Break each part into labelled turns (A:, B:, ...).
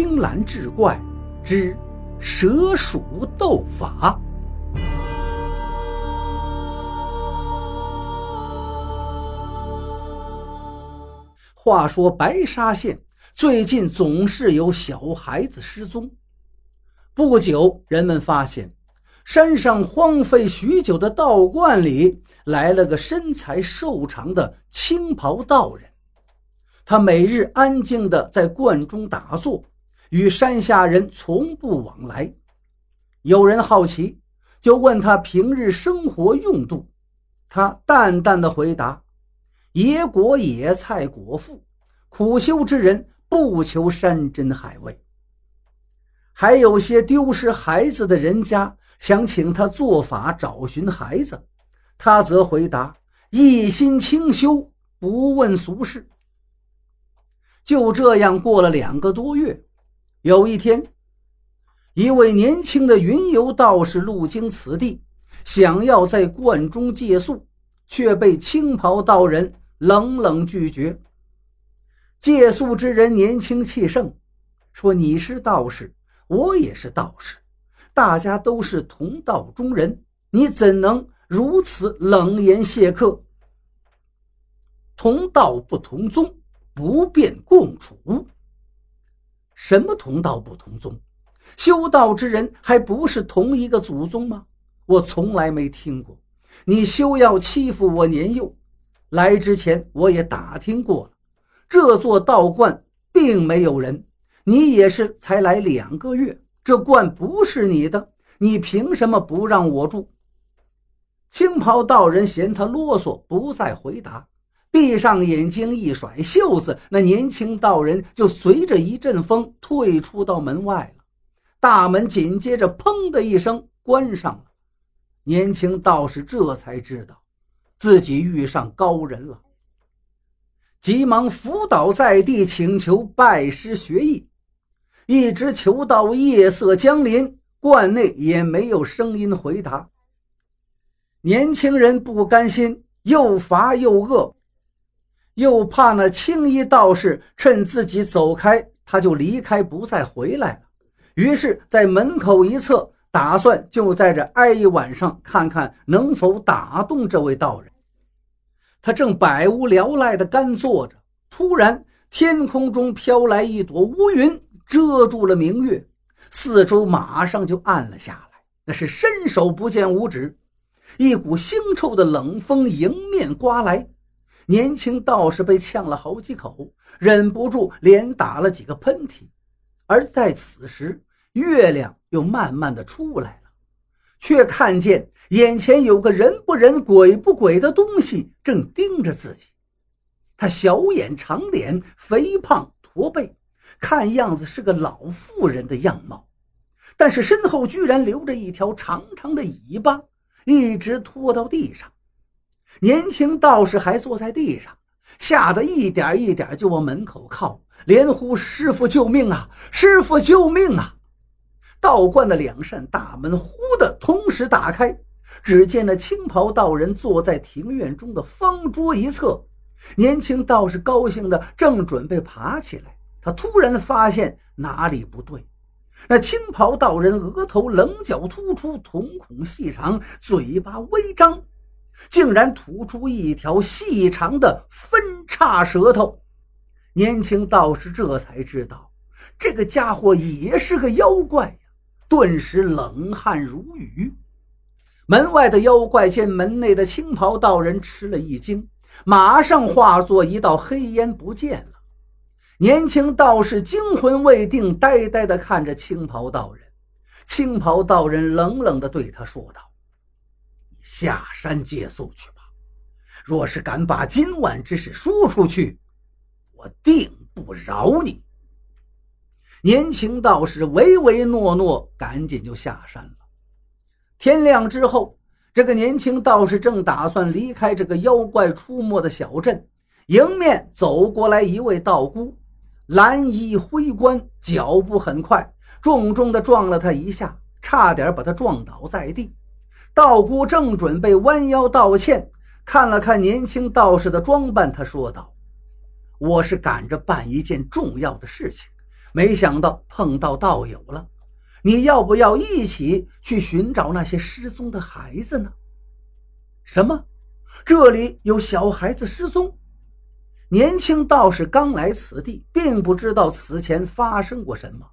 A: 青蓝志怪之蛇鼠斗法。话说白沙县最近总是有小孩子失踪。不久，人们发现山上荒废许久的道观里来了个身材瘦长的青袍道人。他每日安静地在观中打坐，与山下人从不往来。有人好奇，就问他平日生活用度。他淡淡的回答：“野果野菜果腹，苦修之人不求山珍海味。”还有些丢失孩子的人家想请他做法找寻孩子，他则回答：“一心清修，不问俗事。”就这样过了两个多月，有一天，一位年轻的云游道士路经此地，想要在观中借宿，却被青袍道人冷冷拒绝。借宿之人年轻气盛，说：“你是道士，我也是道士，大家都是同道中人，你怎能如此冷言谢客？同道不同宗。”不便共处。什么同道不同宗？修道之人还不是同一个祖宗吗？我从来没听过。你休要欺负我年幼。来之前我也打听过了，这座道观并没有人。你也是才来两个月，这观不是你的，你凭什么不让我住？青袍道人嫌他啰嗦，不再回答。闭上眼睛，一甩袖子，那年轻道人就随着一阵风退出到门外了。大门紧接着“砰”的一声关上了。年轻道士这才知道自己遇上高人了，急忙伏倒在地，请求拜师学艺。一直求到夜色将临，观内也没有声音回答。年轻人不甘心，又乏又饿。又怕那青衣道士趁自己走开，他就离开，不再回来了。于是，在门口一侧，打算就在这挨一晚上，看看能否打动这位道人。他正百无聊赖地干坐着，突然，天空中飘来一朵乌云，遮住了明月，四周马上就暗了下来。那是伸手不见五指，一股腥臭的冷风迎面刮来。年轻道士被呛了好几口，忍不住连打了几个喷嚏。而在此时，月亮又慢慢的出来了，却看见眼前有个人不人、鬼不鬼的东西正盯着自己。他小眼长脸，肥胖驼背，看样子是个老妇人的样貌，但是身后居然留着一条长长的尾巴，一直拖到地上。年轻道士还坐在地上，吓得一点一点就往门口靠，连呼：“师傅救命啊！师傅救命啊！”道观的两扇大门忽的同时打开，只见那青袍道人坐在庭院中的方桌一侧。年轻道士高兴的正准备爬起来，他突然发现哪里不对，那青袍道人额头棱角突出，瞳孔细长，嘴巴微张。竟然吐出一条细长的分叉舌头，年轻道士这才知道，这个家伙也是个妖怪呀，顿时冷汗如雨。门外的妖怪见门内的青袍道人吃了一惊，马上化作一道黑烟不见了。年轻道士惊魂未定，呆呆地看着青袍道人。青袍道人冷冷地对他说道。下山借宿去吧。若是敢把今晚之事说出去，我定不饶你。年轻道士唯唯诺诺，赶紧就下山了。天亮之后，这个年轻道士正打算离开这个妖怪出没的小镇，迎面走过来一位道姑，蓝衣灰冠，脚步很快，重重的撞了他一下，差点把他撞倒在地。道姑正准备弯腰道歉，看了看年轻道士的装扮，他说道：“我是赶着办一件重要的事情，没想到碰到道友了，你要不要一起去寻找那些失踪的孩子呢？什么？这里有小孩子失踪？年轻道士刚来此地，并不知道此前发生过什么。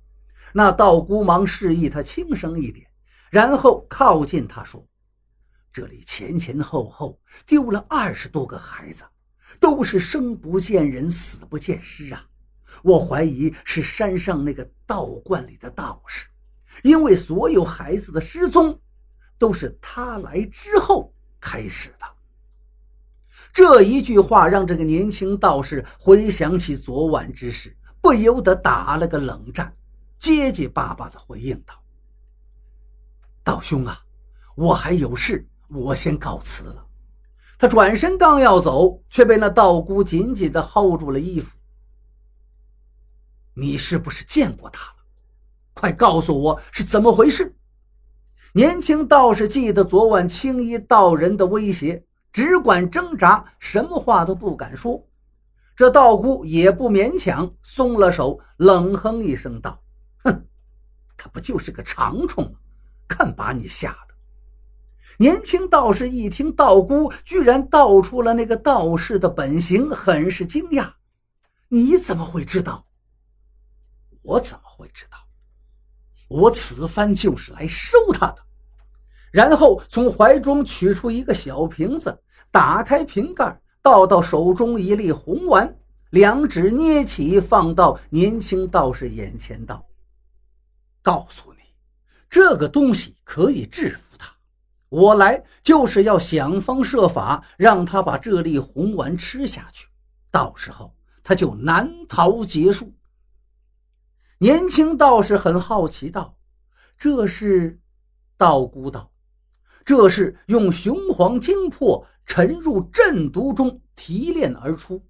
A: 那道姑忙示意他轻声一点，然后靠近他说：“这里前前后后丢了二十多个孩子，都是生不见人，死不见尸啊！我怀疑是山上那个道观里的道士，因为所有孩子的失踪都是他来之后开始的。”这一句话让这个年轻道士回想起昨晚之事，不由得打了个冷战。结结巴巴地回应道：“道兄啊，我还有事，我先告辞了。”他转身刚要走，却被那道姑紧紧地薅住了衣服。“你是不是见过他了？快告诉我是怎么回事！”年轻道士记得昨晚青衣道人的威胁，只管挣扎，什么话都不敢说。这道姑也不勉强，松了手，冷哼一声道。哼，他不就是个长虫吗？看把你吓的！年轻道士一听道姑居然道出了那个道士的本性，很是惊讶。你怎么会知道？我怎么会知道？我此番就是来收他的。然后从怀中取出一个小瓶子，打开瓶盖，倒到手中一粒红丸，两指捏起，放到年轻道士眼前，道。告诉你，这个东西可以制服他。我来就是要想方设法让他把这粒红丸吃下去，到时候他就难逃劫数。年轻道士很好奇道：“这是道姑道，这是用雄黄精魄沉入镇毒中提炼而出，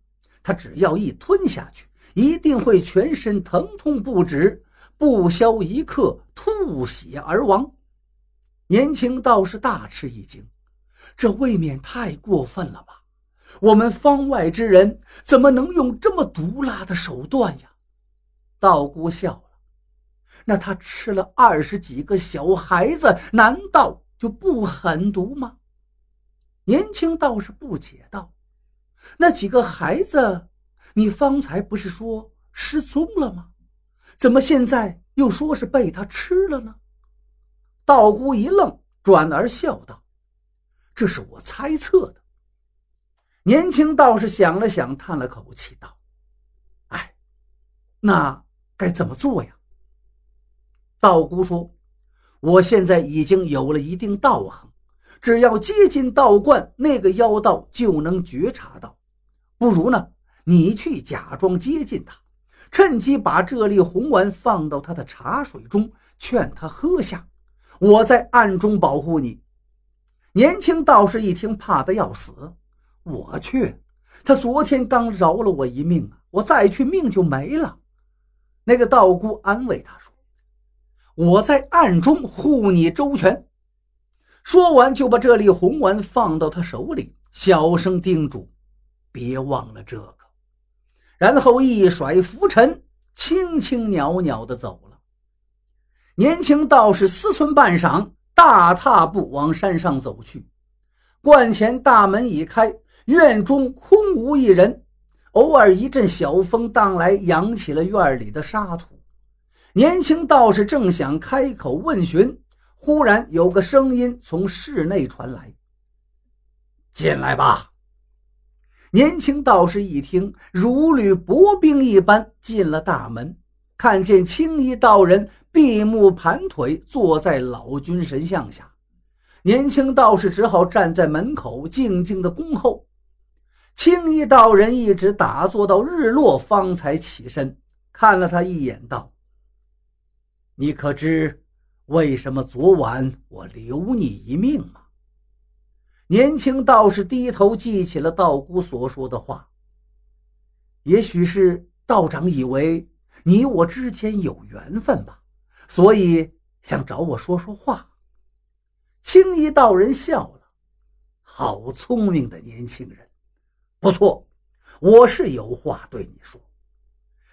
A: 他只要一吞下去，一定会全身疼痛不止。”不消一刻，吐血而亡。年轻道士大吃一惊，这未免太过分了吧？我们方外之人怎么能用这么毒辣的手段呀？道姑笑了，那他吃了二十几个小孩子，难道就不狠毒吗？年轻道士不解道：“那几个孩子，你方才不是说失踪了吗？”怎么现在又说是被他吃了呢？道姑一愣，转而笑道：“这是我猜测的。”年轻道士想了想，叹了口气道：“哎，那该怎么做呀？”道姑说：“我现在已经有了一定道行，只要接近道观，那个妖道就能觉察到。不如呢，你去假装接近他。”趁机把这粒红丸放到他的茶水中，劝他喝下。我在暗中保护你。年轻道士一听，怕得要死。我去，他昨天刚饶了我一命啊！我再去，命就没了。那个道姑安慰他说：“我在暗中护你周全。”说完，就把这粒红丸放到他手里，小声叮嘱：“别忘了这个。”然后一甩拂尘，轻轻袅袅地走了。年轻道士思忖半晌，大踏步往山上走去。观前大门已开，院中空无一人，偶尔一阵小风荡来，扬起了院里的沙土。年轻道士正想开口问询，忽然有个声音从室内传来：“进来吧。”年轻道士一听，如履薄冰一般进了大门，看见青衣道人闭目盘腿坐在老君神像下，年轻道士只好站在门口静静的恭候。青衣道人一直打坐到日落，方才起身，看了他一眼，道：“你可知为什么昨晚我留你一命吗？”年轻道士低头记起了道姑所说的话。也许是道长以为你我之间有缘分吧，所以想找我说说话。青衣道人笑了：“好聪明的年轻人，不错，我是有话对你说。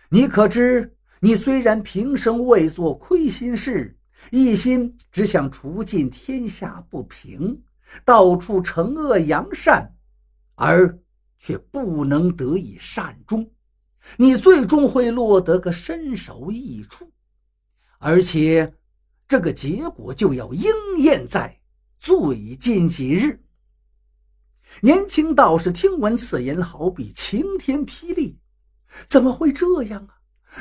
A: 你可知你虽然平生未做亏心事，一心只想除尽天下不平，到处惩恶扬善，而却不能得以善终，你最终会落得个身首异处，而且这个结果就要应验在最近几日。年轻道士听闻此言，好比晴天霹雳，怎么会这样啊？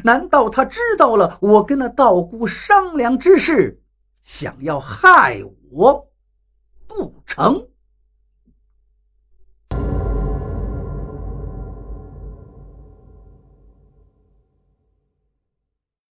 A: 难道他知道了我跟那道姑商量之事，想要害我不成？